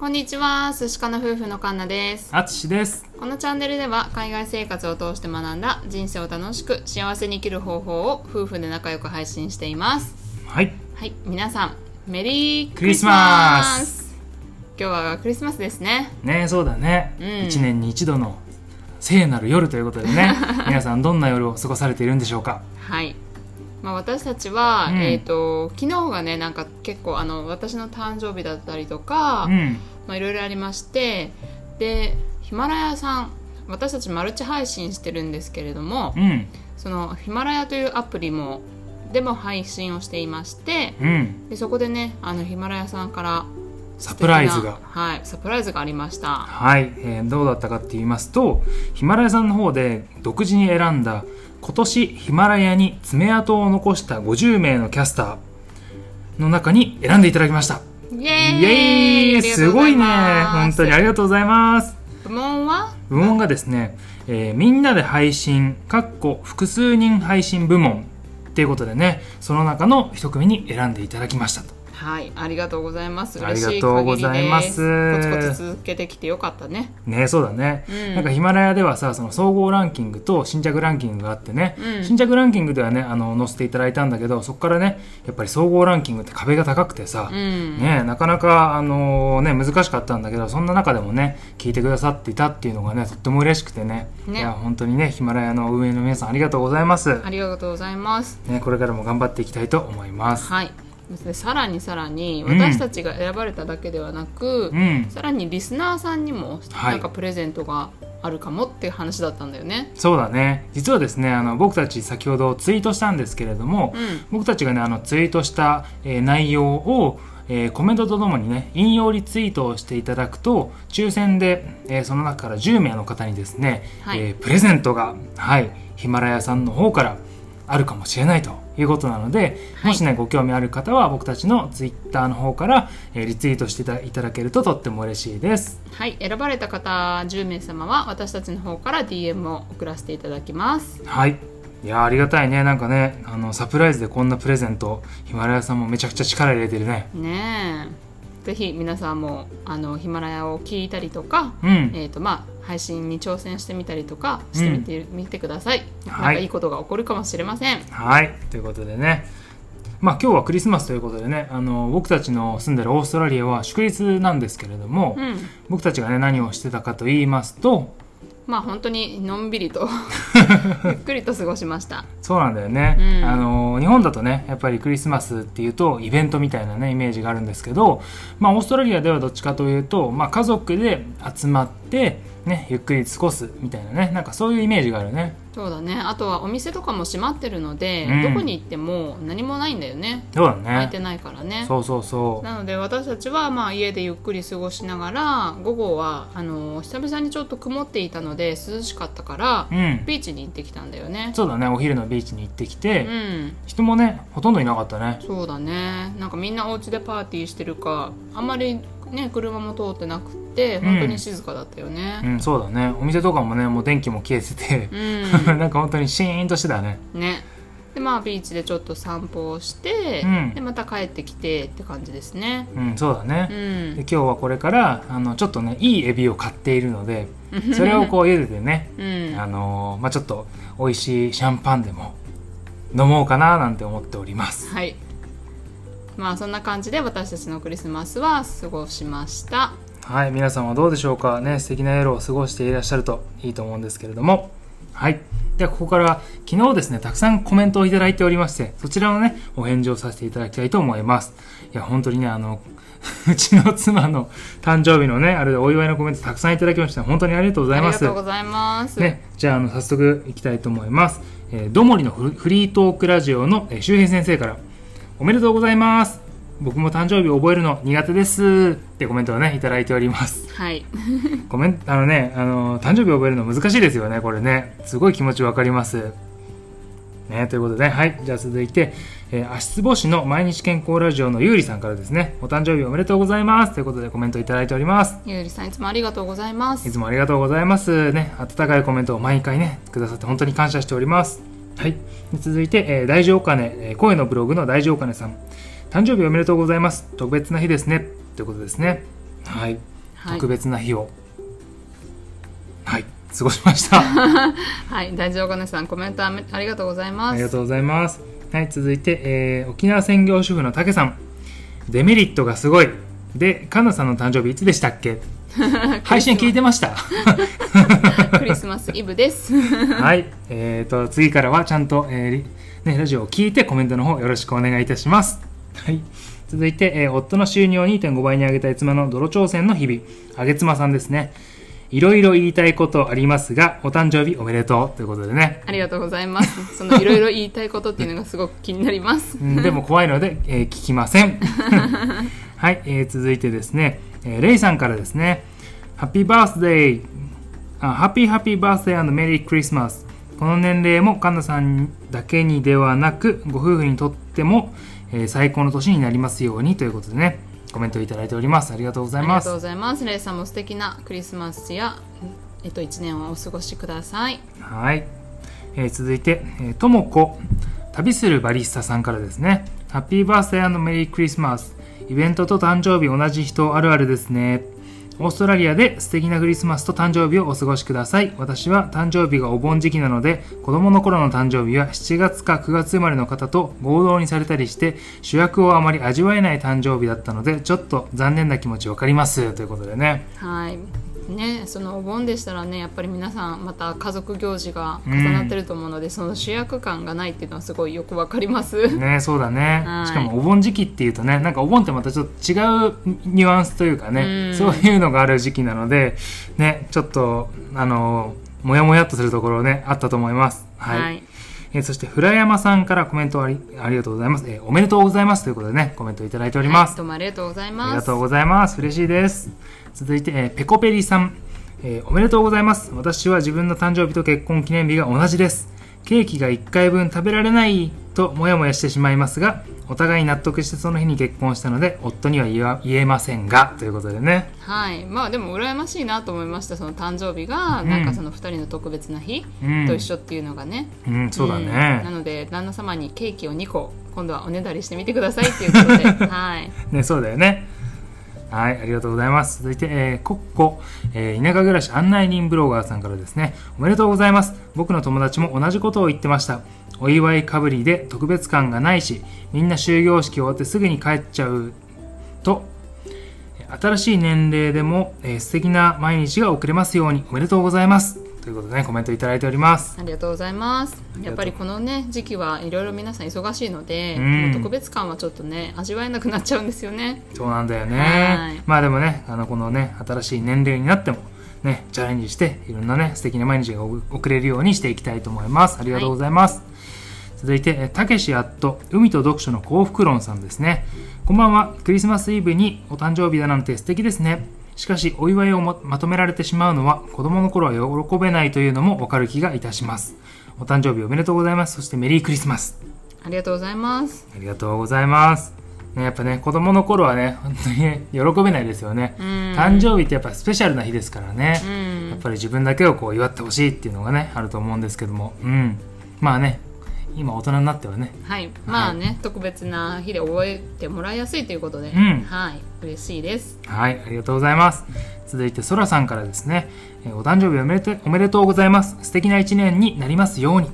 こんにちは、寿司かな夫婦のカンナです。あつしです。このチャンネルでは海外生活を通して学んだ人生を楽しく幸せに生きる方法を夫婦で仲良く配信しています。はい。はい、皆さん、メリーククリスマス今日はクリスマスですね。ねそうだね。うん一年に一度の聖なる夜ということでね、皆さんどんな夜を過ごされているんでしょうか。はい。まあ、私たちは、うんえっ、と昨日がねなんか結構あの私の誕生日だったりとか、うん。まあ、いろいろありましてでヒマラヤさん私たちマルチ配信してるんですけれどもうん。そのヒマラヤというアプリもでも配信をしていましてうん。でそこでねあのヒマラヤさんからサプライズが。はいサプライズがありましたはい、えーどうだったかって言いますとヒマラヤさんの方で独自に選んだ今年ヒマラヤに爪痕を残した50名のキャスターの中に選んでいただきましたイエーイす。ごいね。本当にありががとうございます。部門は？部門がですね、えーみんなで配信かっこ複数人配信部門っていうことでねその中の一組に選んでいただきましたとはいありがとうございます。あり嬉しいがとうございます。コツコツ続けてきてよかったね。ねそうだね、うん。なんかヒマラヤではさその総合ランキングと新着ランキングがあってね、うん。新着ランキングではねあの載せていただいたんだけどそこからねやっぱり総合ランキングって壁が高くてさ、うん。ねなかなか、あのね、難しかったんだけどそんな中でもね聞いてくださっていたっていうのがねとっても嬉しくてね。ね。いや本当にねヒマラヤの運営の皆さんありがとうございます、ありがとうございます。ね、これからも頑張っていきたいと思います、はい。でさらにさらにうん。私たちが選ばれただけではなく、うん。さらにリスナーさんにもはい。なんかプレゼントがあるかもっていう話だったんだよね。そうだね。実はですねあの僕たち先ほどツイートしたんですけれども、うん。僕たちがねあのツイートした、えー内容を、えーコメントとともにね引用リツイートをしていただくと抽選で、えーその中から10名の方にですね、はい。えープレゼントが、はい、ヒマラヤさんの方からあるかもしれないということなので、はいもしねご興味ある方は僕たちのツイッターの方から、えーリツイートしていただけるととっても嬉しいです。はい、選ばれた方10名様は私たちの方から DM を送らせていただきます。はいいやーありがたいねなんかねあのサプライズでこんなプレゼントヒマラヤさんもめちゃくちゃ力入れてるねねえ。ぜひ皆さんもあのヒマラヤを聞いたりとか、うん。えーとまあ、配信に挑戦してみたりとかしてみて,、みてください。なかいいことが起こるかもしれません。はい。ということでね。まあ今日はクリスマスということでねあの僕たちの住んでるオーストラリアは祝日なんですけれども、うん、僕たちがね何をしてたかと言いますとまあ本当にのんびりと ゆっくりと過ごしました。そうなんだよね、うんあの日本だとねやっぱりクリスマスっていうとイベントみたいなねイメージがあるんですけど、まあ、オーストラリアではどっちかというと、まあ、家族で集まって、ね、ゆっくり過ごすみたいなねなんかそういうイメージがあるね。そうだね。あとはお店とかも閉まってるので、うん。どこに行っても何もないんだよね。そうだね。空いてないからね。そうそうそう。なので私たちはまあ家でゆっくり過ごしながら午後はあの久々にちょっと曇っていたので涼しかったから、うん。ビーチに行ってきたんだよね。そうだね。お昼のビーチに行ってきて、うん。人もねほとんどいなかったね。そうだね。なんかみんなお家でパーティーしてるかあんまりね車も通ってなくってうん。本当に静かだったようねんそうだね。お店とかもねもう電気も消えてて。う、ん、なんか本当にシーンとしてたね。ね。でまあビーチでちょっと散歩をして、うん。でまた帰ってきてって感じですね。うんそうだね。う、ん。で今日はこれからあのちょっとねいいエビを買っているのでそれをこう茹でてね、うん。あのーまあ、ちょっと美味しいシャンパンでも飲もうかななんて思っております。はい。まあそんな感じで私たちのクリスマスは過ごしましたはい皆さんはどうでしょうか？ね素敵な夜を過ごしていらっしゃるといいと思うんですけれども。はい。ではここから昨日ですねたくさんコメントをいただいておりましてそちらのねお返事をさせていただきたいと思います。いや本当にねあの うちの妻の誕生日のねあれでお祝いのコメントたくさんいただきまして本当にありがとうございありますがとうございます、ね、じゃああの早速いきたいと思います。えー、どもりのフフリートークラジオの、えー周平先生からおめでとうございます。僕も誕生日を覚えるの苦手ですってコメントをねいただいております。はいコメントあのねあの誕生日を覚えるの難しいですよねこれねすごい気持ちわかります。ね、ということで、はい、じゃあ続いて、えー足つぼ市の毎日健康ラジオのゆうりさんからですね、お誕生日おめでとうございますということでコメントいただいております。ゆうりさんいつもありがとうございますいつもありがとうございます。ね、温かいコメントを毎回ね、くださって本当に感謝しております。はい。で続いて、えー大丈夫かね、えー声のブログの大丈夫かねさん。誕生日おめでとうございます。特別な日ですね。ということですね。はい。はい。特別な日を。はい、過ごしました。はい。大丈夫かねさんコメントありがとうございます。ありがとうございます。はい。続いて、えー沖縄専業主婦のたけさん。デメリットがすごい。でカンナさんの誕生日いつでしたっけ？配信聞いてました。クリスマス。イブです。はい、えー、と次からはちゃんと、えーりね、ラジオを聞いてコメントの方よろしくお願いいたします。はい、続いて、えー夫の収入を2.5倍に上げたい妻の泥挑戦の日々、あげ妻さんですね。いろいろ言いたいことありますが、お誕生日おめでとうということでね。ありがとうございますそのいろいろ言いたいことっていうのがすごく気になりますうんでも怖いので、えー聞きません。はい、えー続いてですね、えーレイさんからですね、ハッピーバースデー、あハッピーハッピーバースデーメリークリスマス。この年齢もカンナさんだけにではなく、ご夫婦にとっても、えー最高の年になりますようにということでね、コメントいただいております。ありがとうございます。ありがとう。ございます。レイさんも素敵なクリスマスやえっと1年をお過ごしください。はい、えー続いて、えーともこ旅するバリスタさんからですね。ハッピーバースデーメリークリスマスイベントと誕生日同じ人あるあるですねオーストラリアで素敵なクリスマスと誕生日をお過ごしください。私は誕生日がお盆時期なので子供の頃の誕生日は7月か9月生まれの方と合同にされたりして主役をあまり味わえない誕生日だったのでちょっと残念な気持ちわかります。ということでね。はい。ねそのお盆でしたらねやっぱり皆さんまた家族行事が重なってると思うので、その主役感がないっていうのはすごいよくわかります。ねそうだね、はい。しかもお盆時期っていうとねなんかお盆ってまたちょっと違うニュアンスというかね、うん。そういうのがある時期なのでねちょっとあのもやもやっとするところねあったと思います。はい、はいえーそしてフラヤマさんからコメントありありがとうございます、えーおめでとうございますということでねコメントいただいております、はいどうもありがとうございますありがとうございます。嬉しいです。続いて、えーペコペリさん、えーおめでとうございます。私は自分の誕生日と結婚記念日が同じです。ケーキが1回分食べられないともやもやしてしまいますが、お互い納得してその日に結婚したので、夫には言えませんが、ということでね。はいまあでも羨ましいなと思いましたその誕生日がうんなんかその2人の特別な日うんと一緒っていうのがね、うん、そうだんなね。ので旦那様にケーキを2個今度はおねだりしてみてくださいっていうことで はいね、そうだよね。はい、ありがとうございます。続いて、えー、コッコ、えー田舎暮らし案内人ブロガーさんからですね、おめでとうございます。僕の友達も同じことを言ってました。お祝いかぶりで特別感がないし、みんな終業式終わってすぐに帰っちゃうと、新しい年齢でも、えー素敵な毎日が送れますようにおめでとうございます。ということでね、コメントいただいております。ありがとうございますやっぱりこのね時期はいろいろ皆さん忙しいので、特別感はちょっとね味わえなくなっちゃうんですよねそうなんだよはねい。まあでもね、あのこのね、新しい年齢になっても、ね、チャレンジして、いろんなね、素敵な毎日が送れるようにしていきたいと思います。ありがとうございます。続いて、えたけしやっと、海と読書の幸福論さんですね。こんばんは。クリスマスイブにお誕生日だなんて素敵ですね。しかし、お祝いをもまとめられてしまうのは、子供の頃は喜べないというのもわかる気がいたします。お誕生日おめでとうございます。そしてメリークリスマス。ありがとうございますありがとうございます。ね、やっぱね、子供の頃はね、本当にね、喜べないですよね。うん誕生日ってやっぱスペシャルな日ですからね。うんやっぱり自分だけをこう祝ってほしいっていうのがね、あると思うんですけども。うん。まあね、今大人になってはね、はいまあね、特別な日で覚えてもらいやすいということで、うんはい嬉しいですはい、ありがとうございます。続いて、そらさんからですね、えーお誕生日おめでとおめでとうございます。素敵な一年になりますように。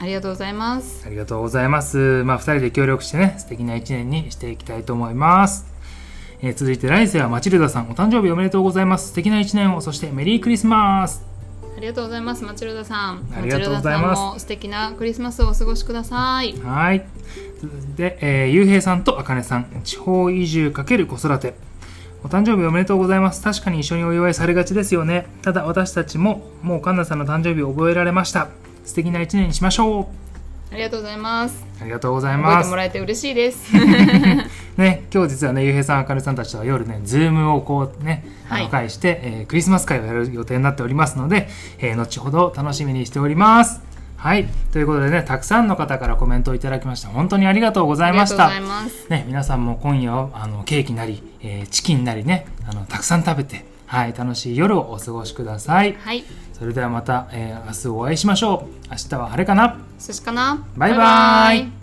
ありがとうございますありがとうございます。まあ、二人で協力してね、素敵な一年にしていきたいと思います。えー続いて、来世はマチルダさん、お誕生日おめでとうございます。素敵な一年を、そしてメリークリスマス。ありがとうございますマチルダさんありがとうございますも素敵なクリスマスをお過ごしくださいはい。で、えー、ゆうへいさんとあかねさん、地方移住×子育て。お誕生日おめでとうございます。確かに一緒にお祝いされがちですよね。ただ私たちももうカンナさんの誕生日を覚えられました。素敵な一年にしましょう。ありがとうございますありがとうございます覚えても。らえて嬉しいです ね、今日実はね、ゆうへいさん、あかねさんたちとは夜ね、ズームをこうね、あはいの会して、えークリスマス会をやる予定になっておりますので、えー後ほど楽しみにしております。はい。ということでね、たくさんの方からコメントをいただきました。本当にありがとうございましたね、皆さんも今夜はあのケーキなり、えーチキンなりねあのたくさん食べて、はい、楽しい夜をお過ごしくださいはいそれではまた、えー明日お会いしましょう。明日は晴れかな。寿司かな。バイバイ。イ